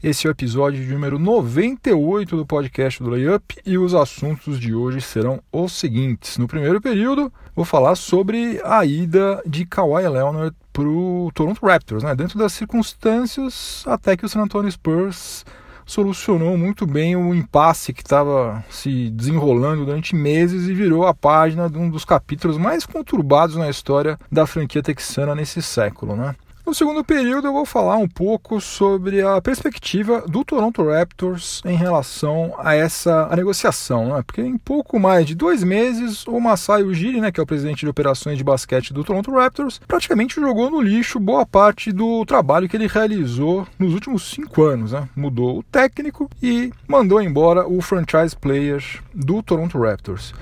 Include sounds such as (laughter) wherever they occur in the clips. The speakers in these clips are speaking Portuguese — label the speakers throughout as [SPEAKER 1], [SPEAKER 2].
[SPEAKER 1] Esse é o episódio número 98 do podcast do Layup e os assuntos de hoje serão os seguintes. No primeiro período, vou falar sobre a ida de Kawhi Leonard para o Toronto Raptors, né? dentro das circunstâncias até que o San Antonio Spurs solucionou muito bem o impasse que estava se desenrolando durante meses e virou a página de um dos capítulos mais conturbados na história da franquia texana nesse século. Né? No segundo período, eu vou falar um pouco sobre a perspectiva do Toronto Raptors em relação a essa a negociação, né? porque em pouco mais de dois meses, o Masai Ujiri, né, que é o presidente de operações de basquete do Toronto Raptors, praticamente jogou no lixo boa parte do trabalho que ele realizou nos últimos cinco anos. Né? Mudou o técnico e mandou embora o franchise player do Toronto Raptors.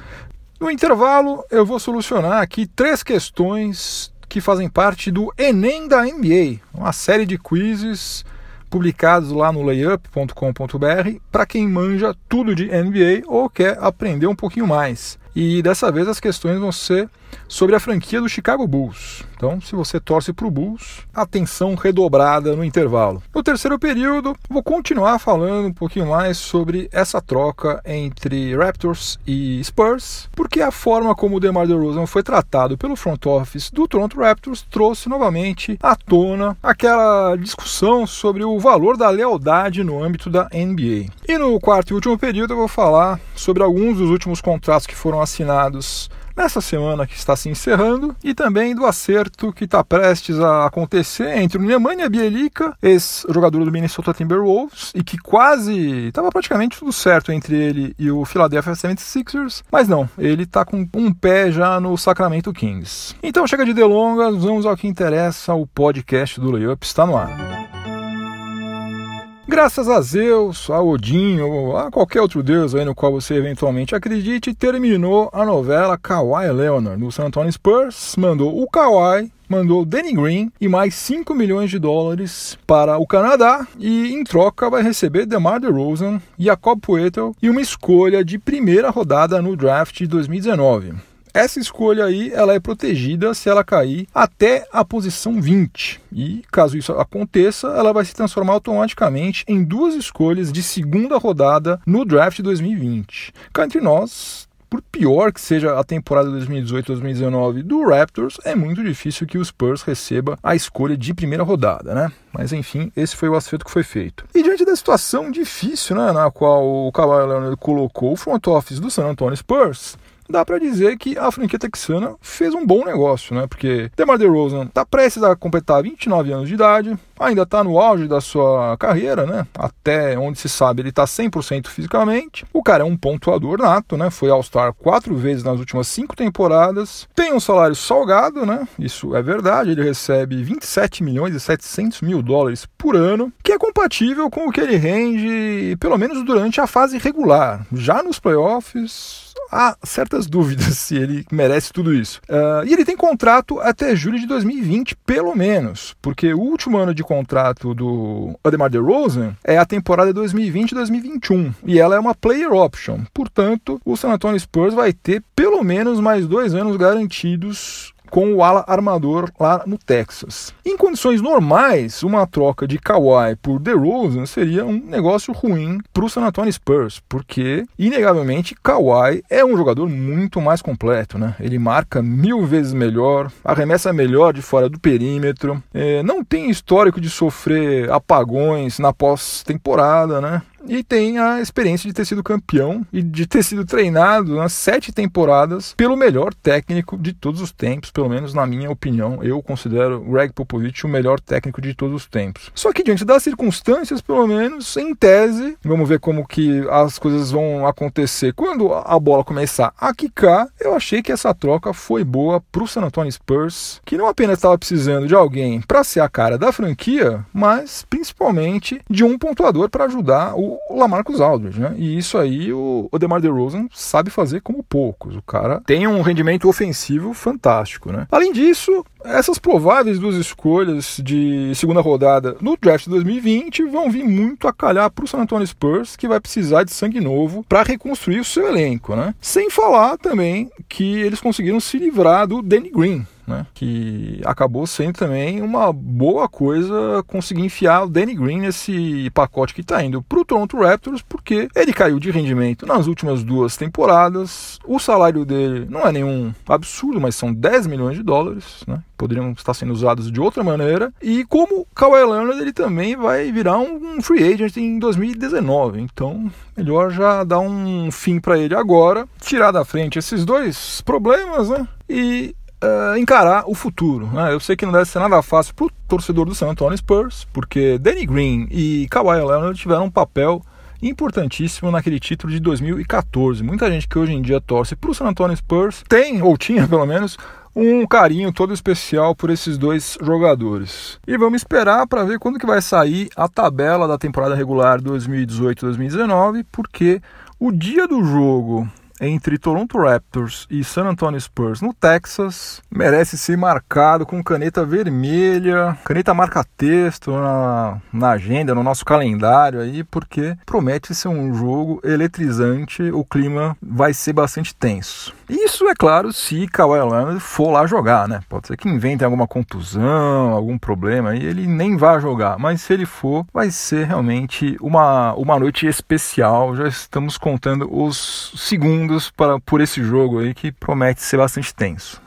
[SPEAKER 1] No intervalo, eu vou solucionar aqui três questões que fazem parte do Enem da NBA, uma série de quizzes publicados lá no layup.com.br para quem manja tudo de NBA ou quer aprender um pouquinho mais. E dessa vez as questões vão ser sobre a franquia do Chicago Bulls. Então, se você torce para o Bulls, atenção redobrada no intervalo. No terceiro período, vou continuar falando um pouquinho mais sobre essa troca entre Raptors e Spurs, porque a forma como o DeMar DeRozan foi tratado pelo front office do Toronto Raptors trouxe novamente à tona aquela discussão sobre o valor da lealdade no âmbito da NBA. E no quarto e último período, eu vou falar sobre alguns dos últimos contratos que foram assinados nessa semana que está se encerrando e também do acerto que está prestes a acontecer entre o Nemanja Bielica, ex-jogador do Minnesota Timberwolves, e que quase estava praticamente tudo certo entre ele e o Philadelphia 76ers, mas não, ele está com um pé já no Sacramento Kings. Então chega de delongas, vamos ao que interessa, o podcast do Layup está no ar. Graças a Zeus, a Odin ou a qualquer outro deus aí no qual você eventualmente acredite, terminou a novela Kawhi Leonard. No San Antonio Spurs mandou o Kawhi mandou Danny Green e mais 5 milhões de dólares para o Canadá e em troca vai receber DeMar DeRozan, Jacob Poeltl e uma escolha de primeira rodada no draft de 2019. Essa escolha aí, ela é protegida se ela cair até a posição 20. E caso isso aconteça, ela vai se transformar automaticamente em duas escolhas de segunda rodada no draft 2020. Cá entre nós, por pior que seja a temporada 2018-2019 do Raptors, é muito difícil que o Spurs receba a escolha de primeira rodada, né? Mas enfim, esse foi o acerto que foi feito. E diante da situação difícil, né, na qual o Kawhi Leonard colocou o front office do San Antonio Spurs, dá para dizer que a franquia texana fez um bom negócio, né? Porque DeMar DeRozan está prestes a completar 29 anos de idade, ainda está no auge da sua carreira, né? Até onde se sabe, ele está 100% fisicamente. O cara é um pontuador nato, né? Foi All-Star quatro vezes nas últimas cinco temporadas. Tem um salário salgado, né? Isso é verdade. Ele recebe 27 milhões e 700 mil dólares por ano, que é compatível com o que ele rende, pelo menos durante a fase regular. Já nos playoffs, há certas dúvidas (laughs) se ele merece tudo isso. Uh, e ele tem contrato até julho de 2020, pelo menos, porque o último ano de contrato do Ademar DeRozan é a temporada 2020-2021 e ela é uma player option. Portanto, o San Antonio Spurs vai ter pelo menos mais dois anos garantidos com o ala armador lá no Texas. Em condições normais, uma troca de Kawhi por DeRozan seria um negócio ruim para o San Antonio Spurs, porque, inegavelmente, Kawhi é um jogador muito mais completo. Né? Ele marca mil vezes melhor, arremessa melhor de fora do perímetro, é, não tem histórico de sofrer apagões na pós-temporada, né? E tem a experiência de ter sido campeão e de ter sido treinado nas sete temporadas pelo melhor técnico de todos os tempos, pelo menos na minha opinião. Eu considero Greg Popovich o melhor técnico de todos os tempos. Só que diante das circunstâncias, pelo menos em tese, vamos ver como que as coisas vão acontecer quando a bola começar a quicar. Eu achei que essa troca foi boa para o San Antonio Spurs, que não apenas estava precisando de alguém para ser a cara da franquia, mas principalmente de um pontuador para ajudar o o Lamarcus Aldridge, né? E isso aí o, o DeMar DeRozan sabe fazer como poucos. O cara tem um rendimento ofensivo fantástico, né? Além disso, essas prováveis duas escolhas de segunda rodada no draft de 2020 vão vir muito a calhar para o San Antonio Spurs, que vai precisar de sangue novo para reconstruir o seu elenco, né? Sem falar também que eles conseguiram se livrar do Danny Green, né? Que acabou sendo também uma boa coisa conseguir enfiar o Danny Green nesse pacote que está indo para o Toronto Raptors, porque ele caiu de rendimento nas últimas duas temporadas. O salário dele não é nenhum absurdo, mas são 10 milhões de dólares, né? Poderiam estar sendo usados de outra maneira. E como Kawhi Leonard, ele também vai virar um free agent em 2019. Então, melhor já dar um fim para ele agora, tirar da frente esses dois problemas, né? E uh, encarar o futuro. Né? Eu sei que não deve ser nada fácil para o torcedor do San Antonio Spurs, porque Danny Green e Kawhi Leonard tiveram um papel importantíssimo naquele título de 2014. Muita gente que hoje em dia torce para o San Antonio Spurs tem, ou tinha pelo menos, um carinho todo especial por esses dois jogadores. E vamos esperar para ver quando que vai sair a tabela da temporada regular 2018-2019, porque o dia do jogo entre Toronto Raptors e San Antonio Spurs no Texas merece ser marcado com caneta vermelha, caneta marca-texto na, na agenda, no nosso calendário aí, porque promete ser um jogo eletrizante, o clima vai ser bastante tenso. Isso é claro se Kawhi Leonard for lá jogar, né? Pode ser que inventem alguma contusão, algum problema e ele nem vá jogar, mas se ele for, vai ser realmente uma, uma noite especial. Já estamos contando os segundos para, por esse jogo aí que promete ser bastante tenso.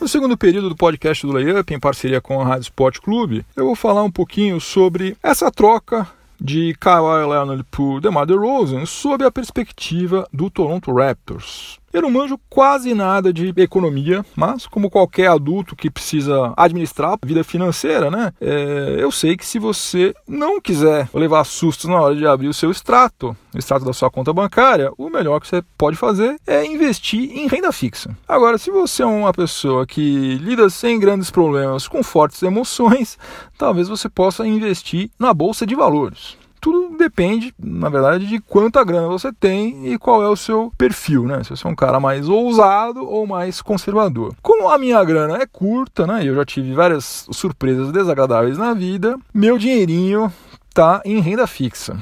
[SPEAKER 1] No segundo período do podcast do Layup, em parceria com a Rádio Sport Clube, eu vou falar um pouquinho sobre essa troca de Kawhi Leonard por DeMar DeRozan sob a perspectiva do Toronto Raptors. Eu não manjo quase nada de economia, mas como qualquer adulto que precisa administrar a vida financeira, né? É, eu sei que se você não quiser levar sustos na hora de abrir o seu extrato, o extrato da sua conta bancária, o melhor que você pode fazer é investir em renda fixa. Agora, se você é uma pessoa que lida sem grandes problemas com fortes emoções, talvez você possa investir na bolsa de valores tudo depende, na verdade, de quanta grana você tem e qual é o seu perfil, né? Se você é um cara mais ousado ou mais conservador. Como a minha grana é curta, né? Eu já tive várias surpresas desagradáveis na vida, meu dinheirinho tá em renda fixa.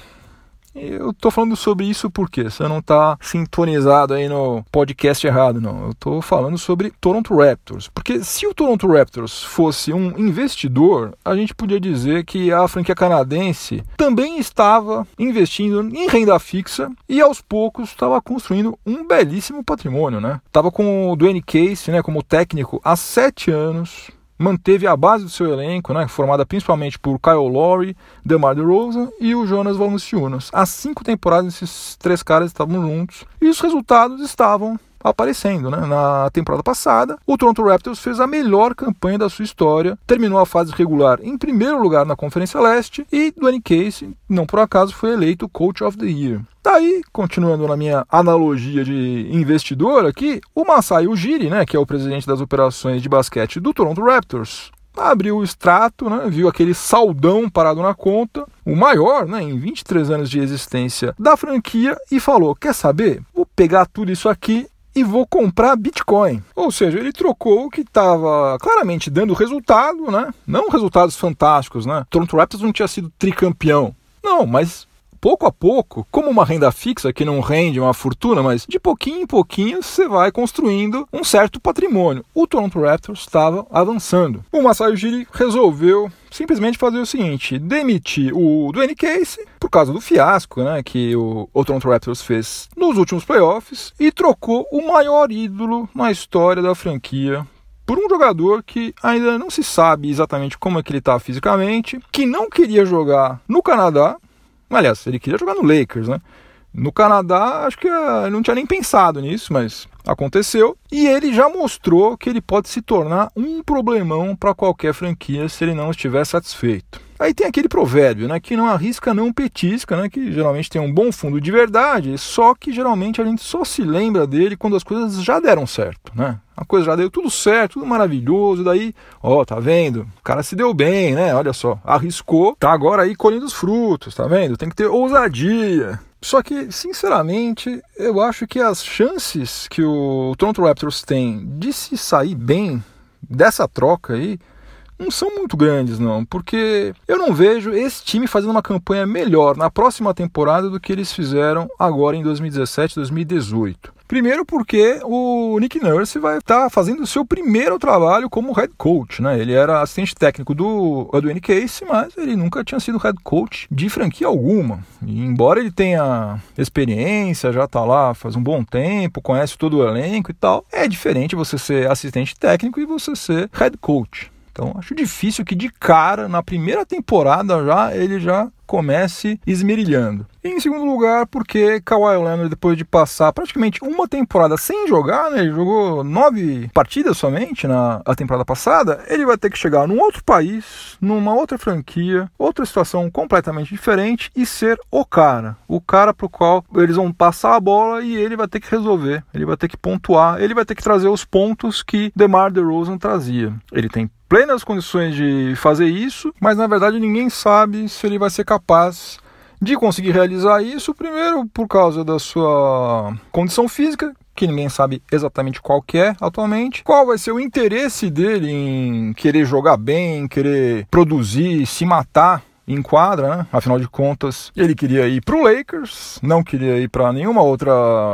[SPEAKER 1] Eu tô falando sobre isso porque você não tá sintonizado aí no podcast errado, não. Eu tô falando sobre Toronto Raptors. Porque se o Toronto Raptors fosse um investidor, a gente podia dizer que a franquia canadense também estava investindo em renda fixa e aos poucos estava construindo um belíssimo patrimônio, né? Tava com o Dwayne Case, né, como técnico há sete anos, manteve a base do seu elenco, né, formada principalmente por Kyle Lowry, DeMar DeRozan e o Jonas Valanciunas. Há cinco temporadas esses três caras estavam juntos e os resultados estavam aparecendo. Né? Na temporada passada, o Toronto Raptors fez a melhor campanha da sua história, terminou a fase regular em primeiro lugar na Conferência Leste e Dwayne Casey, não por acaso, foi eleito Coach of the Year. Daí, continuando na minha analogia de investidor aqui, o Masai Ujiri, né, que é o presidente das operações de basquete do Toronto Raptors, abriu o extrato, né, viu aquele saldão parado na conta, o maior né, em 23 anos de existência da franquia, e falou: Quer saber? Vou pegar tudo isso aqui e vou comprar Bitcoin. Ou seja, ele trocou o que estava claramente dando resultado, né? Não resultados fantásticos, né? Toronto Raptors não tinha sido tricampeão. Não, mas pouco a pouco, como uma renda fixa que não rende uma fortuna, mas de pouquinho em pouquinho você vai construindo um certo patrimônio. O Toronto Raptors estava avançando. O Masai Ujiri resolveu simplesmente fazer o seguinte: demitir o Dwayne Case por causa do fiasco né, que o, o Toronto Raptors fez nos últimos playoffs e trocou o maior ídolo na história da franquia por um jogador que ainda não se sabe exatamente como é que ele está fisicamente, que não queria jogar no Canadá, Aliás, ele queria jogar no Lakers, né? No Canadá, acho que ele não tinha nem pensado nisso, mas aconteceu. E ele já mostrou que ele pode se tornar um problemão para qualquer franquia se ele não estiver satisfeito. Aí tem aquele provérbio, né, que não arrisca não petisca, né, que geralmente tem um bom fundo de verdade, só que geralmente a gente só se lembra dele quando as coisas já deram certo, né? A coisa já deu tudo certo, tudo maravilhoso, daí, ó, tá vendo? O cara se deu bem, né? Olha só, arriscou, tá agora aí colhendo os frutos, tá vendo? Tem que ter ousadia. Só que, sinceramente, eu acho que as chances que o Toronto Raptors tem de se sair bem dessa troca aí não são muito grandes, não, porque eu não vejo esse time fazendo uma campanha melhor na próxima temporada do que eles fizeram agora em 2017, 2018. Primeiro porque o Nick Nurse vai estar tá fazendo o seu primeiro trabalho como head coach, né? Ele era assistente técnico do Edwin Case, mas ele nunca tinha sido head coach de franquia alguma. E embora ele tenha experiência, já está lá faz um bom tempo, conhece todo o elenco e tal, é diferente você ser assistente técnico e você ser head coach. Então acho difícil que de cara, na primeira temporada já, ele já comece esmerilhando. E em segundo lugar, porque Kawhi Leonard, depois de passar praticamente uma temporada sem jogar, né, ele jogou nove partidas somente na temporada passada, ele vai ter que chegar num outro país, numa outra franquia, outra situação completamente diferente e ser o cara. O cara pro qual eles vão passar a bola e ele vai ter que resolver, ele vai ter que pontuar, ele vai ter que trazer os pontos que DeMar DeRozan trazia. Ele tem plenas condições de fazer isso, mas na verdade ninguém sabe se ele vai ser capaz de conseguir realizar isso, primeiro por causa da sua condição física, que ninguém sabe exatamente qual é atualmente. Qual vai ser o interesse dele em querer jogar bem, querer produzir, se matar em quadra, né? Afinal de contas, ele queria ir para o Lakers, não queria ir para nenhuma outra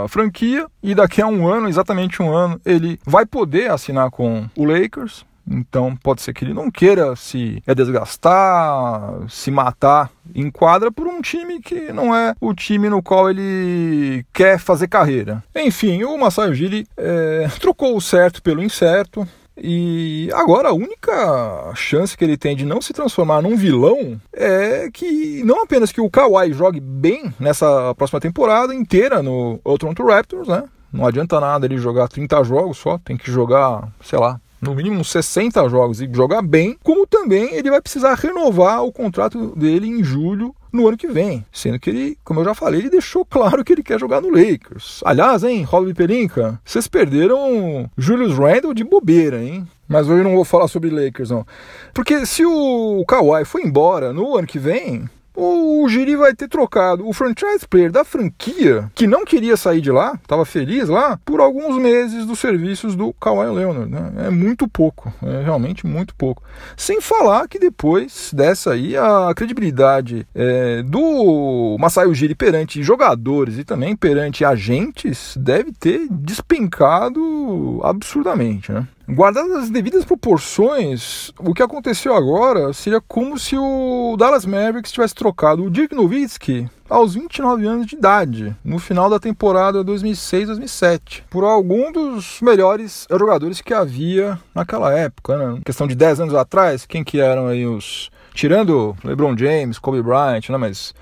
[SPEAKER 1] franquia, e daqui a um ano, exatamente um ano, ele vai poder assinar com o Lakers. Então pode ser que ele não queira se é desgastar, se matar em quadra por um time que não é o time no qual ele quer fazer carreira. Enfim, o Masai Ujiri é, (laughs) trocou o certo pelo incerto. E agora a única chance que ele tem de não se transformar num vilão é que não apenas que o Kawhi jogue bem nessa próxima temporada inteira no Toronto Raptors, né? Não adianta nada ele jogar 30 jogos só, tem que jogar, sei lá, no mínimo 60 jogos e jogar bem, como também ele vai precisar renovar o contrato dele em julho no ano que vem. Sendo que ele, como eu já falei, ele deixou claro que ele quer jogar no Lakers. Aliás, hein, Robin Pelinka, vocês perderam Julius Randle de bobeira, hein? Mas hoje eu não vou falar sobre Lakers, não. Porque se o Kawhi for embora no ano que vem, o Giri vai ter trocado o franchise player da franquia, que não queria sair de lá, estava feliz lá, por alguns meses dos serviços do Kawhi Leonard. Né? É muito pouco, é realmente muito pouco. Sem falar que depois dessa aí, a credibilidade é, do Masai Ujiri perante jogadores e também perante agentes deve ter despencado absurdamente. Né? Guardadas as devidas proporções, o que aconteceu agora seria como se o Dallas Mavericks tivesse trocado o Dirk Nowitzki aos 29 anos de idade, no final da temporada 2006-2007, por algum dos melhores jogadores que havia naquela época, né? Questão de 10 anos atrás, quem que eram aí os tirando LeBron James, Kobe Bryant, né, mas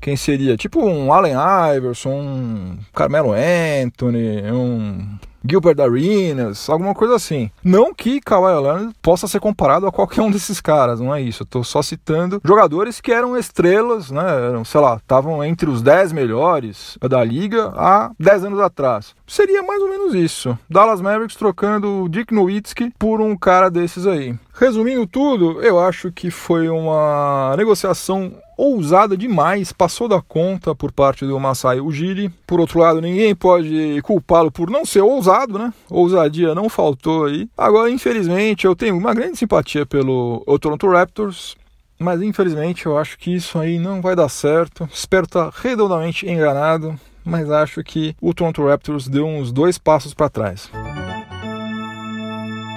[SPEAKER 1] quem seria tipo um Allen Iverson, um Carmelo Anthony, um Gilbert Arenas, alguma coisa assim. Não que Kawhi Leonard possa ser comparado a qualquer um desses caras, não é isso. Eu tô só citando jogadores que eram estrelas, né? Eram, sei lá, estavam entre os 10 melhores da liga há 10 anos atrás. Seria mais ou menos isso. Dallas Mavericks trocando o Dick Nowitzki por um cara desses aí. Resumindo tudo, eu acho que foi uma negociação ousada demais, passou da conta por parte do Masai Ujiri. Por outro lado, ninguém pode culpá-lo por não ser ousado, né? Ousadia não faltou aí. Agora, infelizmente, eu tenho uma grande simpatia pelo Toronto Raptors. Mas infelizmente eu acho que isso aí não vai dar certo. Espero estar redondamente enganado, mas acho que o Toronto Raptors deu uns dois passos para trás.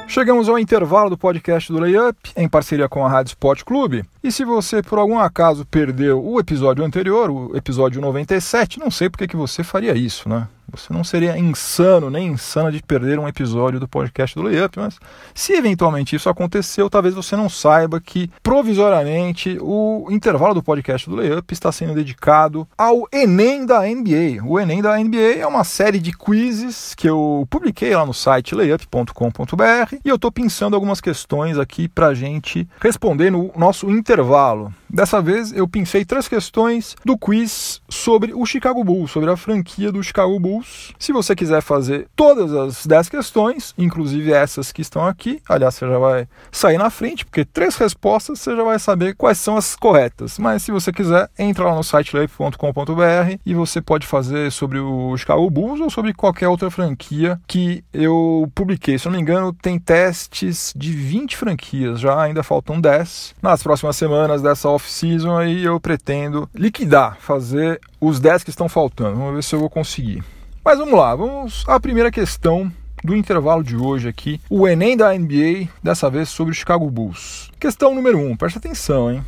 [SPEAKER 1] Chegamos ao intervalo do podcast do Layup, em parceria com a Rádio Sport Clube. E se você, por algum acaso, perdeu o episódio anterior, o episódio 97, não sei porque que você faria isso, né? Você não seria insano nem insana de perder um episódio do podcast do Layup, mas se eventualmente isso aconteceu, talvez você não saiba que provisoriamente o intervalo do podcast do Layup está sendo dedicado ao Enem da NBA. O Enem da NBA é uma série de quizzes que eu publiquei lá no site layup.com.br e eu estou pensando algumas questões aqui para a gente responder no nosso intervalo. Dessa vez eu pensei três questões do quiz sobre o Chicago Bulls, sobre a franquia do Chicago Bulls. Se você quiser fazer todas as 10 questões, inclusive essas que estão aqui, aliás, você já vai sair na frente, porque três respostas você já vai saber quais são as corretas. Mas se você quiser, entra lá no site leip.com.br e você pode fazer sobre o Chicago Bulls ou sobre qualquer outra franquia que eu publiquei. Se não me engano, tem testes de 20 franquias, já ainda faltam 10. Nas próximas semanas dessa off-season aí eu pretendo liquidar, fazer os 10 que estão faltando. Vamos ver se eu vou conseguir. Mas vamos lá, vamos à primeira questão do intervalo de hoje aqui. O Enem da NBA, dessa vez sobre o Chicago Bulls. Questão número 1, um, presta atenção, hein?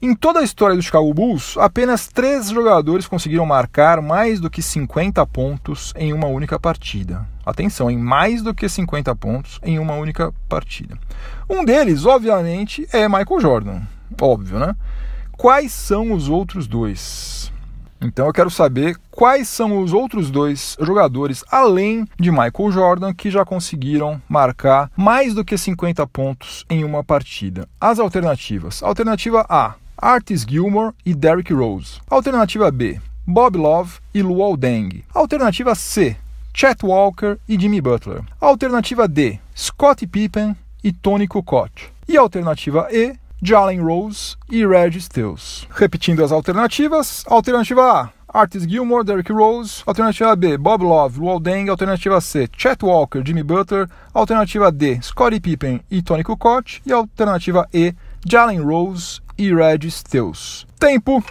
[SPEAKER 1] Em toda a história do Chicago Bulls, apenas três jogadores conseguiram marcar mais do que 50 pontos em uma única partida. Atenção, em mais do que 50 pontos em uma única partida. Um deles, obviamente, é Michael Jordan. Óbvio, né? Quais são os outros dois? Então eu quero saber quais são os outros dois jogadores, além de Michael Jordan, que já conseguiram marcar mais do que 50 pontos em uma partida. As alternativas: alternativa A, Artis Gilmore e Derrick Rose. Alternativa B, Bob Love e Luol Deng. Alternativa C, Chet Walker e Jimmy Butler. Alternativa D, Scottie Pippen e Tony Kukoc. E alternativa E, Jalen Rose e Reggie Stills. Repetindo as alternativas: alternativa A, Artis Gilmore, Derrick Rose. Alternativa B, Bob Love, Luol Deng. Alternativa C, Chet Walker, Jimmy Butler. Alternativa D, Scottie Pippen e Tony Kukoc. E alternativa E, Jalen Rose e Red Stills. Tempo.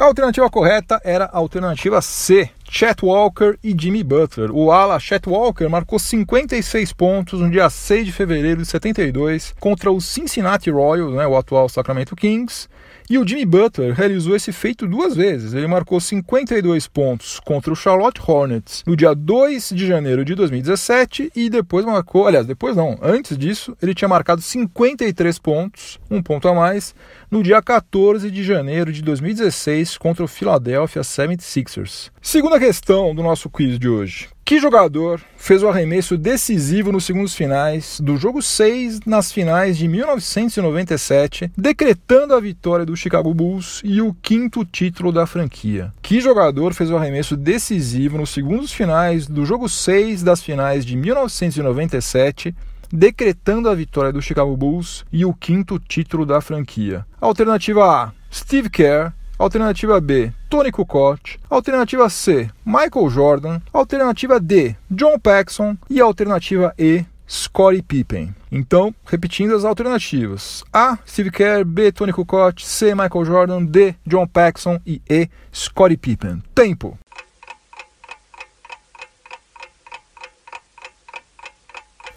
[SPEAKER 1] A alternativa correta era a alternativa C, Chet Walker e Jimmy Butler. O ala Chet Walker marcou 56 pontos no dia 6 de fevereiro de 72 contra o Cincinnati Royals, né, o atual Sacramento Kings, e o Jimmy Butler realizou esse feito duas vezes. Ele marcou 52 pontos contra o Charlotte Hornets no dia 2 de janeiro de 2017 e depois marcou, aliás, depois não, antes disso, ele tinha marcado 53 pontos, um ponto a mais, no dia 14 de janeiro de 2016 contra o Philadelphia 76ers. Segunda questão do nosso quiz de hoje. Que jogador fez o arremesso decisivo nos segundos finais do jogo 6 nas finais de 1997, decretando a vitória do Chicago Bulls e o quinto título da franquia? Que jogador fez o arremesso decisivo nos segundos finais do jogo 6 das finais de 1997, decretando a vitória do Chicago Bulls e o quinto título da franquia? Alternativa A: Steve Kerr. Alternativa B, Tony Kukoc. Alternativa C, Michael Jordan. Alternativa D, John Paxson. E alternativa E, Scottie Pippen. Então, repetindo as alternativas: A. Steve Kerr, B. Tony Kukoc, C. Michael Jordan, D. John Paxson e E. Scottie Pippen. Tempo.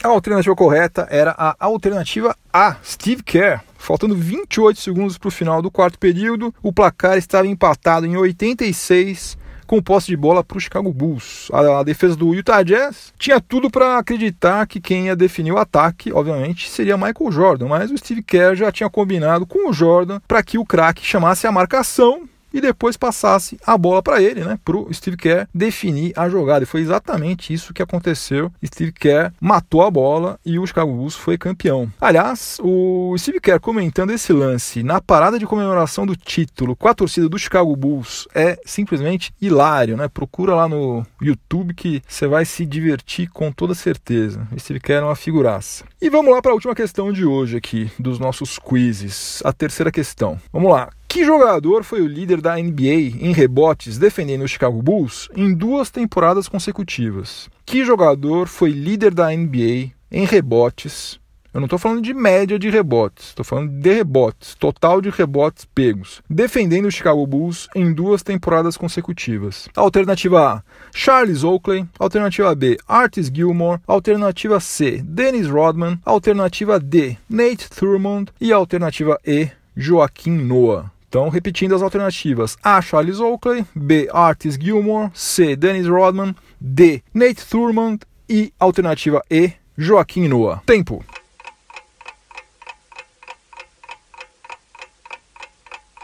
[SPEAKER 1] A alternativa correta era a alternativa A, Steve Kerr. Faltando 28 segundos para o final do quarto período, o placar estava empatado em 86 com posse de bola para o Chicago Bulls. A, a, defesa do Utah Jazz tinha tudo para acreditar que quem ia definir o ataque, obviamente, seria Michael Jordan, mas o Steve Kerr já tinha combinado com o Jordan para que o craque chamasse a marcação e depois passasse a bola para ele, né, para o Steve Kerr definir a jogada. E foi exatamente isso que aconteceu. Steve Kerr matou a bola e o Chicago Bulls foi campeão. Aliás, o Steve Kerr comentando esse lance na parada de comemoração do título com a torcida do Chicago Bulls é simplesmente hilário, né? Procura lá no YouTube que você vai se divertir com toda certeza. O Steve Kerr é uma figuraça. E vamos lá para a última questão de hoje aqui dos nossos quizzes, a terceira questão. Vamos lá. Que jogador foi o líder da NBA em rebotes defendendo o Chicago Bulls em duas temporadas consecutivas? Que jogador foi líder da NBA em rebotes? Eu não estou falando de média de rebotes, estou falando de rebotes, total de rebotes pegos, defendendo o Chicago Bulls em duas temporadas consecutivas. Alternativa A, Charles Oakley. Alternativa B, Artis Gilmore. Alternativa C, Dennis Rodman. Alternativa D, Nate Thurmond. E alternativa E, Joaquim Noah. Então, repetindo as alternativas: A. Charles Oakley, B. Artis Gilmore, C. Dennis Rodman, D. Nate Thurmond e alternativa E. Joaquim Noah. Tempo.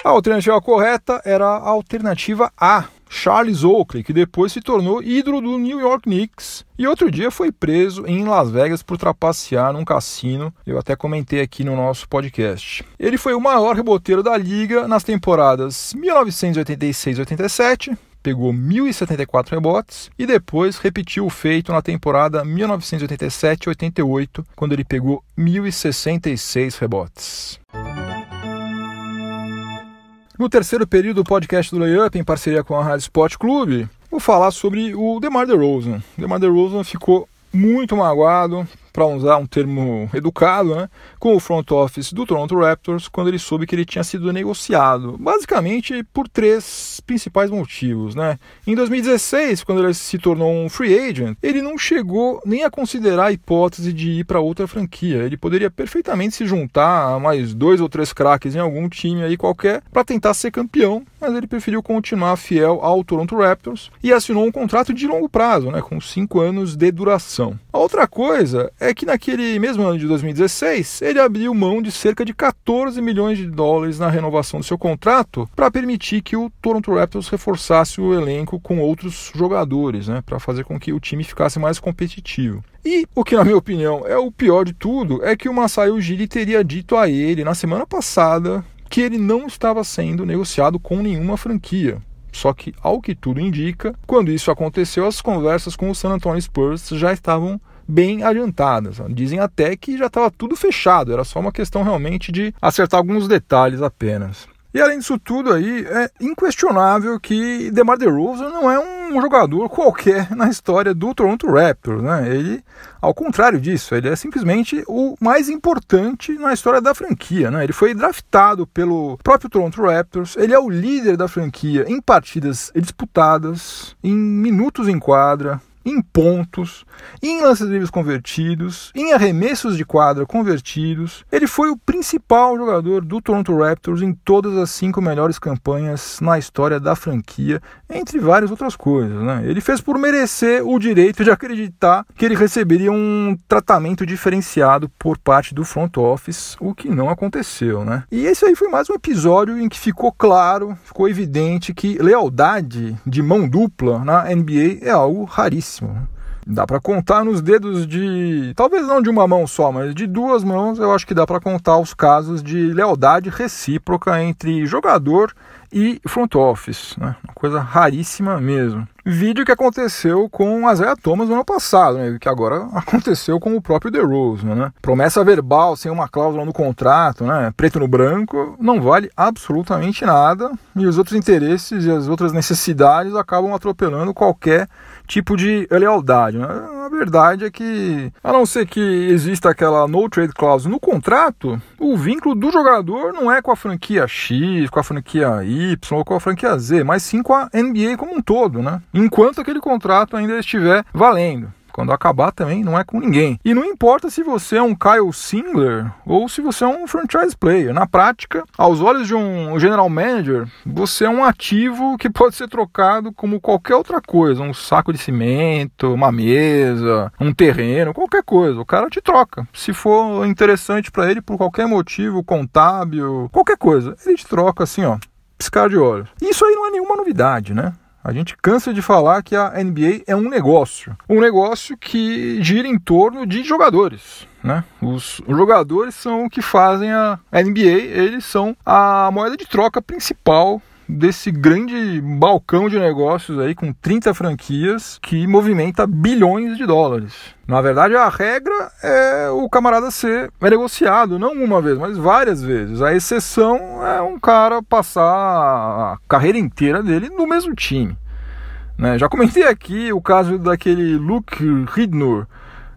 [SPEAKER 1] A alternativa correta era a alternativa A, Charles Oakley, que depois se tornou ídolo do New York Knicks e outro dia foi preso em Las Vegas por trapacear num cassino. Eu até comentei aqui no nosso podcast. Ele foi o maior reboteiro da liga nas temporadas 1986-87, pegou 1.074 rebotes e depois repetiu o feito na temporada 1987-88, quando ele pegou 1.066 rebotes. No terceiro período do podcast do Layup, em parceria com a Rádio Sport Clube, vou falar sobre o DeMar DeRozan. DeMar DeRozan ficou muito magoado, para usar um termo educado, né, com o front office do Toronto Raptors quando ele soube que ele tinha sido negociado, basicamente por três principais motivos. Né? Em 2016, quando ele se tornou um free agent, ele não chegou nem a considerar a hipótese de ir para outra franquia. Ele poderia perfeitamente se juntar a mais dois ou três craques em algum time aí qualquer para tentar ser campeão, mas ele preferiu continuar fiel ao Toronto Raptors e assinou um contrato de longo prazo, né, com cinco anos de duração. A outra coisa é que naquele mesmo ano de 2016, ele abriu mão de cerca de 14 milhões de dólares na renovação do seu contrato para permitir que o Toronto Raptors reforçasse o elenco com outros jogadores, né, para fazer com que o time ficasse mais competitivo. E o que, na minha opinião, é o pior de tudo é que o Masai Ujiri teria dito a ele na semana passada que ele não estava sendo negociado com nenhuma franquia. Só que, ao que tudo indica, quando isso aconteceu, as conversas com o San Antonio Spurs já estavam bem adiantadas. Dizem até que já estava tudo fechado, era só uma questão realmente de acertar alguns detalhes apenas. E além disso tudo aí, é inquestionável que DeMar DeRozan não é um jogador qualquer na história do Toronto Raptors, né? Ele, ao contrário disso, ele é simplesmente o mais importante na história da franquia, né? Ele foi draftado pelo próprio Toronto Raptors, ele é o líder da franquia em partidas disputadas, em minutos em quadra, em pontos, em lances livres convertidos, em arremessos de quadra convertidos. Ele foi o principal jogador do Toronto Raptors em todas as cinco melhores campanhas na história da franquia, entre várias outras coisas. Né? Ele fez por merecer o direito de acreditar que ele receberia um tratamento diferenciado por parte do front office, o que não aconteceu. Né? E esse aí foi mais um episódio em que ficou claro, ficou evidente que lealdade de mão dupla na NBA é algo raríssimo máximo. Dá para contar nos dedos de, talvez não de uma mão só, mas de duas mãos, eu acho que dá para contar os casos de lealdade recíproca entre jogador e front office, né? Uma coisa raríssima mesmo. Vídeo que aconteceu com a Zé Thomas no ano passado, né? que agora aconteceu com o próprio DeRozan, né? Promessa verbal sem uma cláusula no contrato, né? Preto no branco, não vale absolutamente nada e os outros interesses e as outras necessidades acabam atropelando qualquer tipo de lealdade. Né? A verdade é que, a não ser que exista aquela no trade clause no contrato, o vínculo do jogador não é com a franquia X, com a franquia Y ou com a franquia Z, mas sim com a NBA como um todo, né? Enquanto aquele contrato ainda estiver valendo. Quando acabar também não é com ninguém. E não importa se você é um Kyle Singler ou se você é um franchise player. Na prática, aos olhos de um general manager, você é um ativo que pode ser trocado como qualquer outra coisa. Um saco de cimento, uma mesa, um terreno, qualquer coisa. O cara te troca. Se for interessante para ele por qualquer motivo, contábil, qualquer coisa, ele te troca assim, ó piscar de olhos. Isso aí não é nenhuma novidade, né? A gente cansa de falar que a NBA é um negócio, um negócio que gira em torno de jogadores. Né? Os, jogadores são o que fazem a NBA, eles são a moeda de troca principal desse grande balcão de negócios aí com 30 franquias que movimenta bilhões de dólares. Na verdade, a regra é o camarada ser negociado, não uma vez, mas várias vezes. A exceção é um cara passar a carreira inteira dele no mesmo time. Né? Já comentei aqui o caso daquele Luke Ridnor,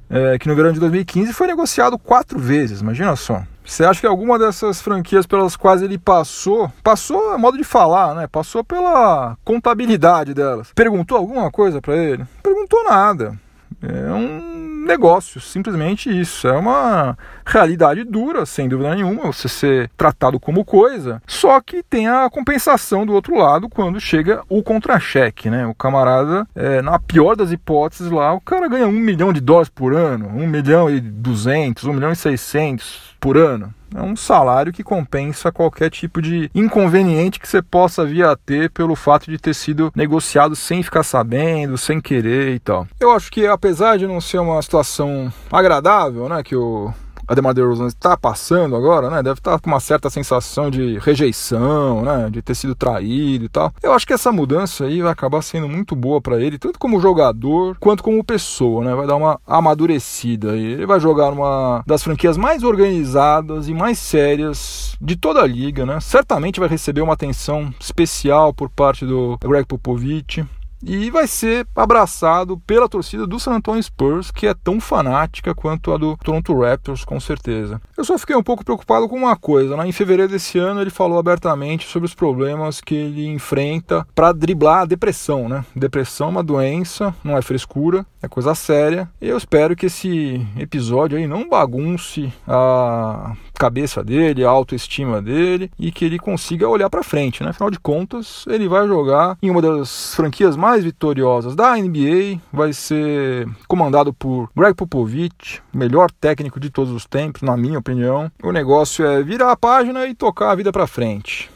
[SPEAKER 1] é, que no verão de 2015 foi negociado quatro vezes, imagina só. Você acha que alguma dessas franquias pelas quais ele passou, passou é modo de falar, né? Passou pela contabilidade delas. Perguntou alguma coisa para ele? Perguntou nada. É um negócio, simplesmente isso. É uma realidade dura, sem dúvida nenhuma, você ser tratado como coisa, só que tem a compensação do outro lado quando chega o contra-cheque, né? O camarada, é, na pior das hipóteses lá, o cara ganha um milhão de dólares por ano, um milhão e duzentos, um milhão e seiscentos por ano. É um salário que compensa qualquer tipo de inconveniente que você possa vir a ter pelo fato de ter sido negociado sem ficar sabendo, sem querer e tal. Eu acho que apesar de não ser uma situação agradável, né, que o Ademar DeRozan está passando agora, né? Deve estar tá com uma certa sensação de rejeição, né? De ter sido traído e tal. Eu acho que essa mudança aí vai acabar sendo muito boa para ele, tanto como jogador quanto como pessoa, né? Vai dar uma amadurecida. Ele vai jogar numa das franquias mais organizadas e mais sérias de toda a liga, né? Certamente vai receber uma atenção especial por parte do Greg Popovich e vai ser abraçado pela torcida do San Antonio Spurs, que é tão fanática quanto a do Toronto Raptors, com certeza. Eu só fiquei um pouco preocupado com uma coisa, né? Em fevereiro desse ano ele falou abertamente sobre os problemas que ele enfrenta para driblar a depressão, né? Depressão é uma doença, não é frescura, é coisa séria. E eu espero que esse episódio aí não bagunce a cabeça dele, a autoestima dele e que ele consiga olhar para frente, né? Afinal de contas, ele vai jogar em uma das franquias mais vitoriosas da NBA, vai ser comandado por Greg Popovich, melhor técnico de todos os tempos, na minha opinião. O negócio é virar a página e tocar a vida para frente.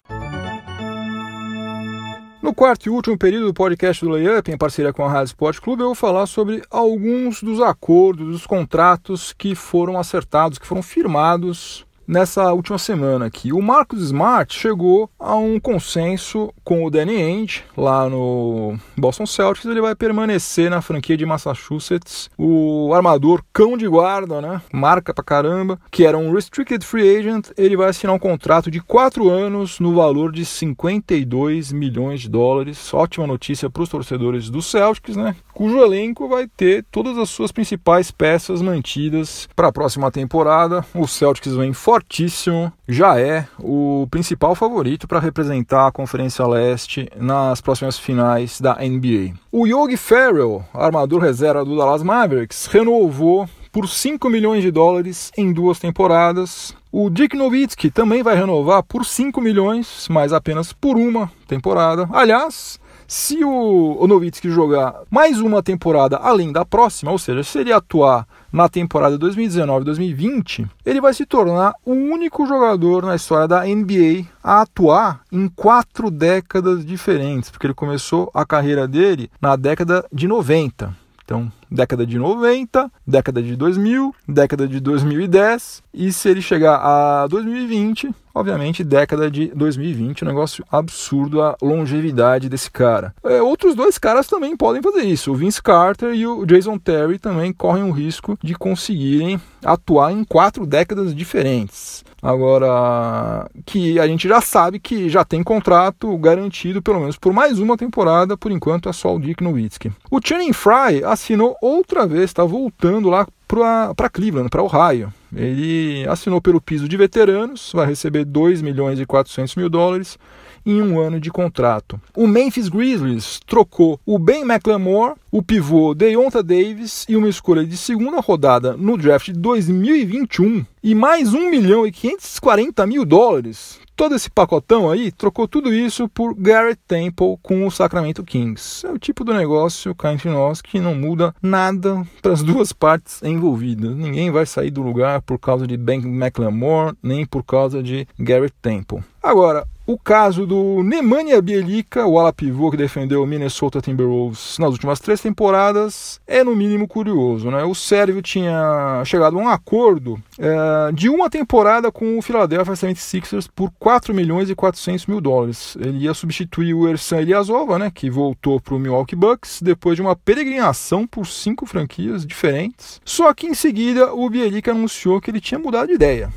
[SPEAKER 1] No quarto e último período do podcast do Layup, em parceria com a Rádio Sport Clube, eu vou falar sobre alguns dos acordos, dos contratos que foram acertados, que foram firmados nessa última semana aqui. O Marcus Smart chegou a um consenso com o Danny Ainge lá no Boston Celtics. Ele vai permanecer na franquia de Massachusetts. O armador cão de guarda, né? Marca pra caramba, que era um restricted free agent. Ele vai assinar um contrato de 4 anos no valor de 52 milhões de dólares. Ótima notícia para os torcedores do Celtics, né? Cujo elenco vai ter todas as suas principais peças mantidas para a próxima temporada. O Celtics vem fortíssimo, já é o principal favorito para representar a Conferência Leste nas próximas finais da NBA. O Yogi Ferrell, armador reserva do Dallas Mavericks, renovou por 5 milhões de dólares em duas temporadas. O Dick Nowitzki também vai renovar por 5 milhões, mas apenas por uma temporada. Aliás, se o, Nowitzki jogar mais uma temporada além da próxima, ou seja, se ele atuar na temporada 2019-2020, ele vai se tornar o único jogador na história da NBA a atuar em quatro décadas diferentes, porque ele começou a carreira dele na década de 90. Então, década de 90, década de 2000, década de 2010 e se ele chegar a 2020, obviamente década de 2020, um negócio absurdo a longevidade desse cara. É, outros dois caras também podem fazer isso. O Vince Carter e o Jason Terry também correm o risco de conseguirem atuar em quatro décadas diferentes. Agora, que a gente já sabe que já tem contrato garantido pelo menos por mais uma temporada, por enquanto é só o Dick Nowitzki. O Channing Fry assinou outra vez, está voltando lá para Cleveland, para Ohio. Ele assinou pelo piso de veteranos, vai receber 2 milhões e 400 mil dólares em um ano de contrato. O Memphis Grizzlies trocou o Ben McLemore, o pivô Deonta Davis e uma escolha de segunda rodada no draft de 2021 e mais 1 milhão e 540 mil dólares todo esse pacotão aí, trocou tudo isso por Garrett Temple com o Sacramento Kings. É o tipo do negócio cá entre nós que não muda nada para as duas partes envolvidas. Ninguém vai sair do lugar por causa de Ben McLemore, nem por causa de Garrett Temple. Agora, o caso do Nemanja Bielica, o ala pivô que defendeu o Minnesota Timberwolves nas últimas três temporadas, é no mínimo curioso. Né? O Sérvio tinha chegado a um acordo é, de uma temporada com o Philadelphia 76ers por 4 milhões e 400 mil dólares. Ele ia substituir o Ersan Ilyasova, né, que voltou para o Milwaukee Bucks depois de uma peregrinação por cinco franquias diferentes. Só que em seguida o Bielica anunciou que ele tinha mudado de ideia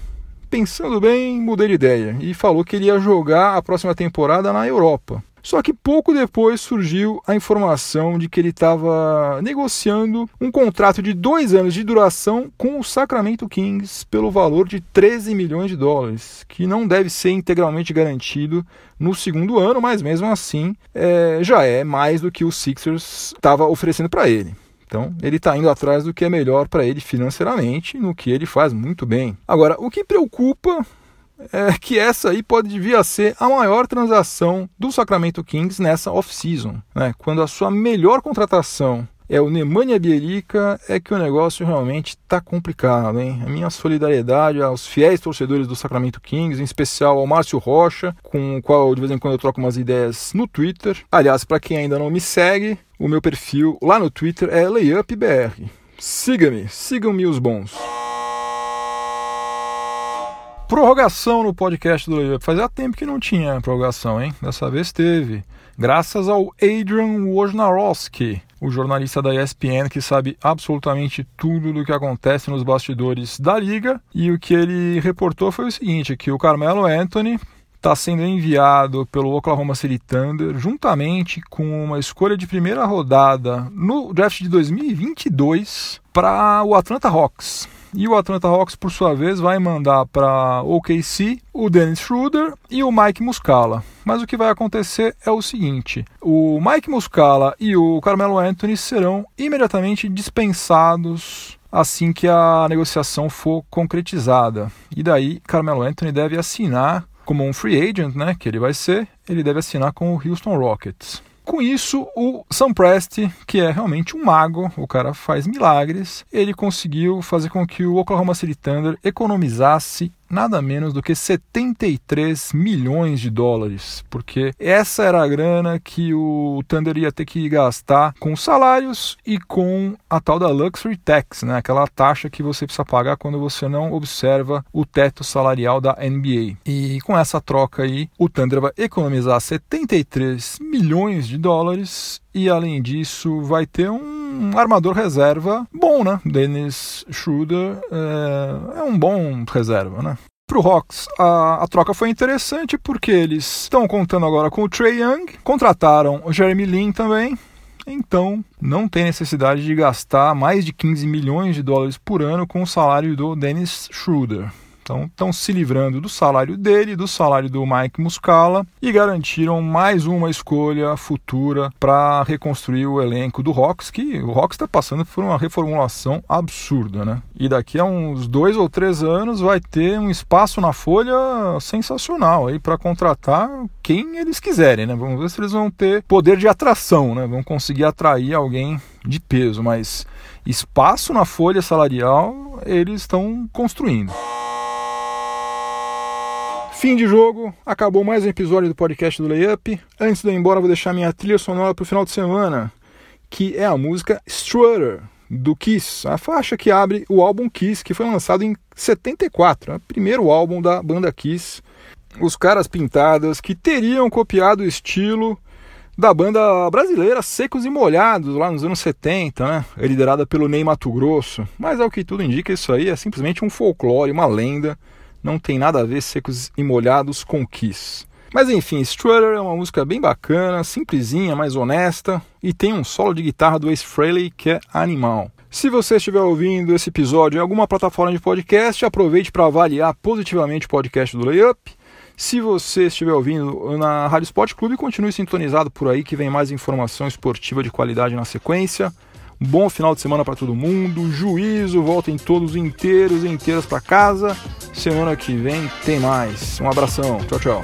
[SPEAKER 1] pensando bem, mudei de ideia e falou que ele ia jogar a próxima temporada na Europa. Só que pouco depois surgiu a informação de que ele estava negociando um contrato de dois anos de duração com o Sacramento Kings pelo valor de 13 milhões de dólares, que não deve ser integralmente garantido no segundo ano, mas mesmo assim é, já é mais do que o Sixers estava oferecendo para ele. Então, ele está indo atrás do que é melhor para ele financeiramente, no que ele faz muito bem. Agora, o que preocupa é que essa aí pode vir a ser a maior transação do Sacramento Kings nessa off-season, né? Quando a sua melhor contratação é o Nemanja Bielica, é que o negócio realmente está complicado, hein? A minha solidariedade aos fiéis torcedores do Sacramento Kings, em especial ao Márcio Rocha, com o qual de vez em quando eu troco umas ideias no Twitter. Aliás, para quem ainda não me segue, o meu perfil lá no Twitter é LayupBR. Siga-me, sigam-me os bons. Prorrogação no podcast do Layup. Fazia tempo que não tinha prorrogação, hein? Dessa vez teve. Graças ao Adrian Wojnarowski, o jornalista da ESPN que sabe absolutamente tudo do que acontece nos bastidores da liga. E o que ele reportou foi o seguinte: que o Carmelo Anthony está sendo enviado pelo Oklahoma City Thunder juntamente com uma escolha de primeira rodada no draft de 2022 para o Atlanta Hawks. E o Atlanta Hawks, por sua vez, vai mandar para OKC o Dennis Schroeder e o Mike Muscala. Mas o que vai acontecer é o seguinte: o Mike Muscala e o Carmelo Anthony serão imediatamente dispensados assim que a negociação for concretizada. E daí, Carmelo Anthony deve assinar como um free agent, né, que ele vai ser, ele deve assinar com o Houston Rockets. Com isso, o Sam Presti, que é realmente um mago, o cara faz milagres, ele conseguiu fazer com que o Oklahoma City Thunder economizasse nada menos do que 73 milhões de dólares, porque essa era a grana que o Thunder ia ter que gastar com salários e com a tal da Luxury Tax, né? aquela taxa que você precisa pagar quando você não observa o teto salarial da NBA. E com essa troca aí, o Thunder vai economizar 73 milhões de dólares e além disso vai ter um armador reserva bom, né? Dennis Schroeder é, é um bom reserva, né? Para o Hawks, a, a, troca foi interessante porque eles estão contando agora com o Trey Young, contrataram o Jeremy Lin também, então não tem necessidade de gastar mais de 15 milhões de dólares por ano com o salário do Dennis Schroeder. Então, estão se livrando do salário dele, do salário do Mike Muscala e garantiram mais uma escolha futura para reconstruir o elenco do Hawks, que o Hawks está passando por uma reformulação absurda, né? E daqui a uns dois ou três anos vai ter um espaço na folha sensacional aí para contratar quem eles quiserem, né? Vamos ver se eles vão ter poder de atração, né? Vão conseguir atrair alguém de peso, mas espaço na folha salarial eles estão construindo. Fim de jogo, acabou mais um episódio do podcast do Layup. Antes de ir embora, vou deixar minha trilha sonora para o final de semana, que é a música Strutter, do Kiss, a faixa que abre o álbum Kiss, que foi lançado em 74, o primeiro álbum da banda Kiss. Os caras pintadas que teriam copiado o estilo da banda brasileira Secos e Molhados, lá nos anos 70, né? liderada pelo Ney Mato Grosso. Mas ao que tudo indica, isso aí é simplesmente um folclore, uma lenda não tem nada a ver secos e molhados com Kiss. Mas enfim, Strutter é uma música bem bacana, simplesinha, mais honesta e tem um solo de guitarra do Ace Frehley que é animal. Se você estiver ouvindo esse episódio em alguma plataforma de podcast, aproveite para avaliar positivamente o podcast do Layup. Se você estiver ouvindo na Rádio Sport Clube, continue sintonizado por aí que vem mais informação esportiva de qualidade na sequência. Bom final de semana para todo mundo. Juízo, voltem todos inteiros e inteiras para casa. Semana que vem tem mais. Um abração. Tchau, tchau.